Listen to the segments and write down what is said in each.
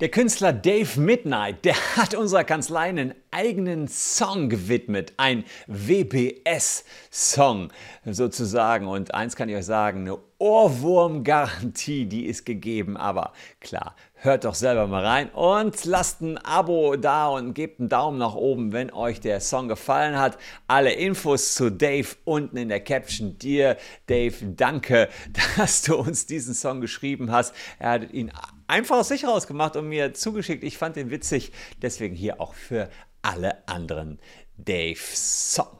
Der Künstler Dave Midnight, der hat unserer Kanzlei einen eigenen Song gewidmet, ein WBS-Song sozusagen. Und eins kann ich euch sagen, eine Ohrwurmgarantie, die ist gegeben. Aber klar, hört doch selber mal rein und lasst ein Abo da und gebt einen Daumen nach oben, wenn euch der Song gefallen hat. Alle Infos zu Dave unten in der Caption. Dir, Dave, danke, dass du uns diesen Song geschrieben hast. Er hat ihn einfach aus sich rausgemacht und mir zugeschickt. Ich fand den witzig, deswegen hier auch für alle anderen Dave Song.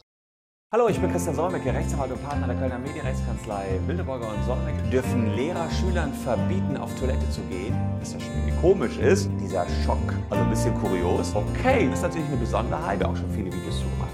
Hallo, ich bin Christian Solmecke, Rechtsanwalt und Partner der Kölner Medienrechtskanzlei Wildeborger und Solmecke. Dürfen Lehrer Schülern verbieten, auf Toilette zu gehen? Was ja schon irgendwie komisch ist. Dieser Schock, also ein bisschen kurios. Okay, das ist natürlich eine Besonderheit. Ich habe auch schon viele Videos zu gemacht.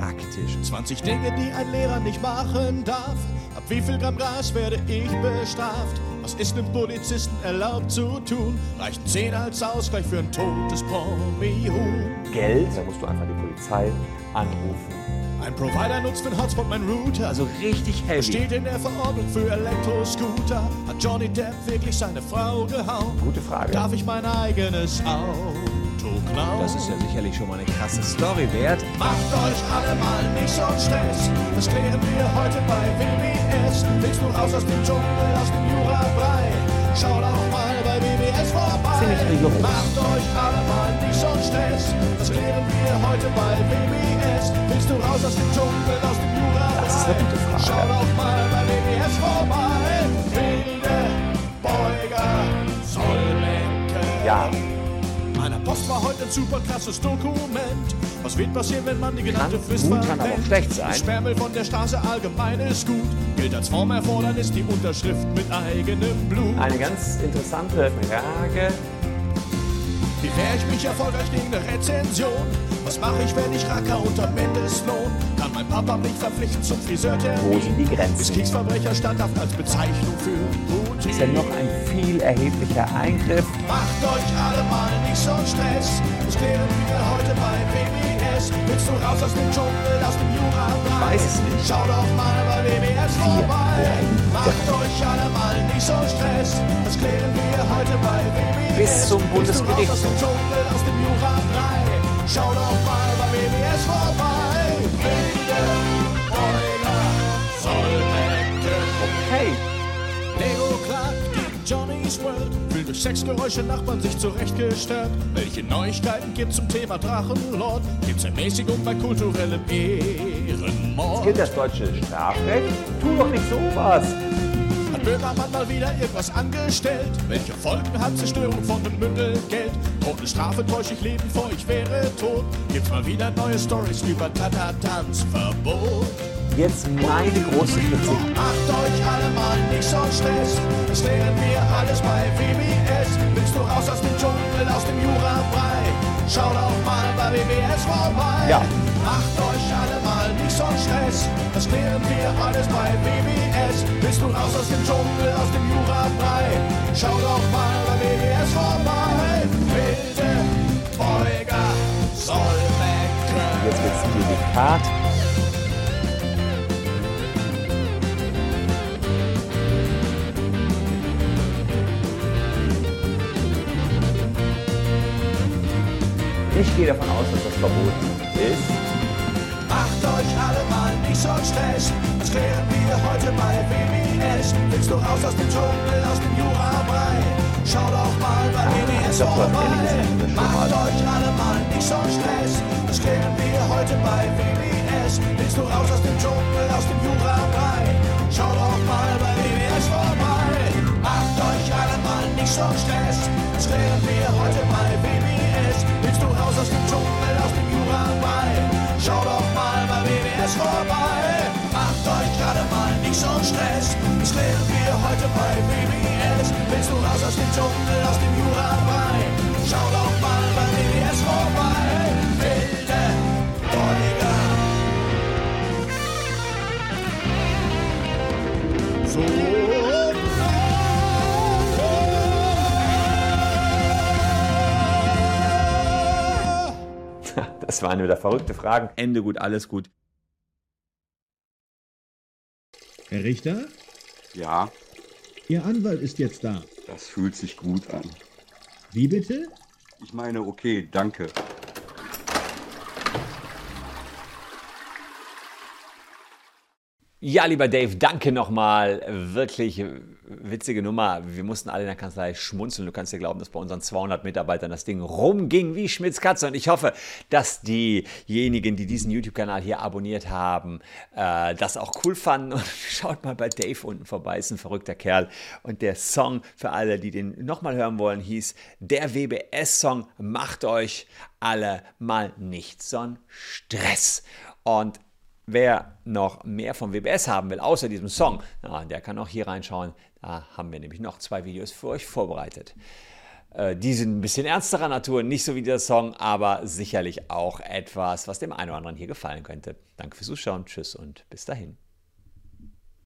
Praktisch. 20 Dinge, die ein Lehrer nicht machen darf. Ab wie viel Gramm Gras werde ich bestraft? Was ist dem Polizisten erlaubt zu tun? Reichen 10 als Ausgleich für ein totes Promi-Huhn. Geld, da musst du einfach die Polizei anrufen. Ein Provider nutzt für den Hotspot mein Router. Also richtig heavy. Steht in der Verordnung für Elektroscooter. Hat Johnny Depp wirklich seine Frau gehauen? Gute Frage. Darf ich mein eigenes Auto klauen? Das ist ja sicherlich schon mal eine krasse Story wert. Macht euch alle mal nicht so Stress. Das klären wir heute bei WBS. Willst du raus aus dem Dschungel, aus dem Jura-Brei? Schau WBS Ziemlich rigoros. Macht euch alle mal nicht so Stress. Das klären wir heute bei WBS. Willst du raus aus dem Dschungel, aus dem Jura-Brei? Das ist eine gute Frage. Schau doch mal bei WBS vorbei. Wilde Beuger, Solmecke. Ja, Meiner Post war heute ein super krasses Dokument. Was wird passieren, wenn man die genannte Frist gut, kann aber auch schlecht sein. Sperrmüll von der Straße allgemein ist gut. Gilt als Formerfordernis die Unterschrift mit eigenem Blut. eine ganz interessante Frage. Wie wehre ich mich erfolgreich gegen eine Rezension? Was mache ich, wenn ich Racker unter Mindestlohn? Kann mein Papa mich verpflichten zum Friseurtermin? Wo sind die Grenzen? Ist Kriegsverbrecher standhaft als Bezeichnung für Putin? Ist ja noch ein viel erheblicher Eingriff. Macht euch alle mal nicht so Stress. Das klären wir heute bei WBS. Willst du raus aus dem Dschungel, aus dem Jura? Weiß es nicht. Schau doch mal bei WBS vorbei. Macht euch alle mal nicht so Stress. Das klären wir heute bei. Bis zum Bundesgericht. aus dem Dschungel, aus dem Jura 3? Schau doch mal bei WBS vorbei. Wilde Beuger, Solmecke. Hey, Lego Clark Johnny's World. Will durch Sexgeräusche Nachbarn sich zurechtgestellt. Welche Neuigkeiten gibt's zum Thema Drachenlord? Gibt's Ermäßigung bei kulturellem Ehrenmord? gilt das deutsche Strafrecht? Tu doch nicht sowas. Böhmermann mal wieder irgendwas angestellt? Welche Folgen hat Zerstörung von dem Mündelgeld? Todesstrafe täusche ich Leben vor, ich wäre tot. Gibt's mal wieder neue Stories über Tata-Tanzverbot? Jetzt meine große Kritik. Macht euch alle mal nicht so Stress. Das klären wir alles bei WBS. Willst du raus aus dem Dschungel, aus dem Jura-Brei? Schau doch mal bei WBS vorbei. Ja. Macht euch alle mal nicht so Stress. Das klären wir alles bei WBS. Willst du raus aus dem Dschungel, aus dem Jura-Brei? Schau doch mal bei WBS vorbei. Wilde Beuger, Solmecke. Jetzt wird's delikat. Ich gehe davon aus, dass das verboten ist. Nicht so einen Stress. Das klären wir heute bei WBS. Willst du raus aus dem Dschungel, aus dem Jura-Brei? Schau doch mal bei das vorbei. schon Macht mal. euch alle mal nicht so Stress. Das klären wir heute bei WBS. Willst du raus aus dem Dschungel, aus dem Jura-Brei? Schau doch mal bei WBS vorbei. Macht euch alle mal nicht so Stress. Das klären wir heute bei WBS. Willst du raus aus dem Dschungel, aus dem Jura-Brei? Schau doch WBS vorbei. Macht euch gerade mal nicht so Stress. Das klären wir heute bei WBS. Willst du raus aus dem Dschungel, aus dem Jura-Brei? Schau doch mal bei WBS vorbei. Wilde Beuger. So. Das waren wieder verrückte Fragen. Ende gut, alles gut. Herr Richter, Ja, Ihr Anwalt ist jetzt da. das fühlt sich gut an. Wie bitte? Ich meine, okay, danke. Ja, lieber Dave, danke nochmal. Wirklich witzige Nummer. Wir mussten alle in der Kanzlei schmunzeln. Du kannst dir glauben, dass bei unseren 200 Mitarbeitern das Ding rumging wie Schmitz Katze. Und ich hoffe, dass diejenigen, die diesen YouTube-Kanal hier abonniert haben, äh, das auch cool fanden. Und schaut mal bei Dave unten vorbei. Ist ein verrückter Kerl. Und der Song für alle, die den nochmal hören wollen, hieß Der WBS-Song. Macht euch alle mal nicht so einen Stress. Und Wer noch mehr vom WBS haben will, außer diesem Song, na, der kann auch hier reinschauen. Da haben wir nämlich noch zwei Videos für euch vorbereitet. Äh, die sind ein bisschen ernsterer Natur, nicht so wie der Song, aber sicherlich auch etwas, was dem einen oder anderen hier gefallen könnte. Danke fürs Zuschauen, tschüss und bis dahin.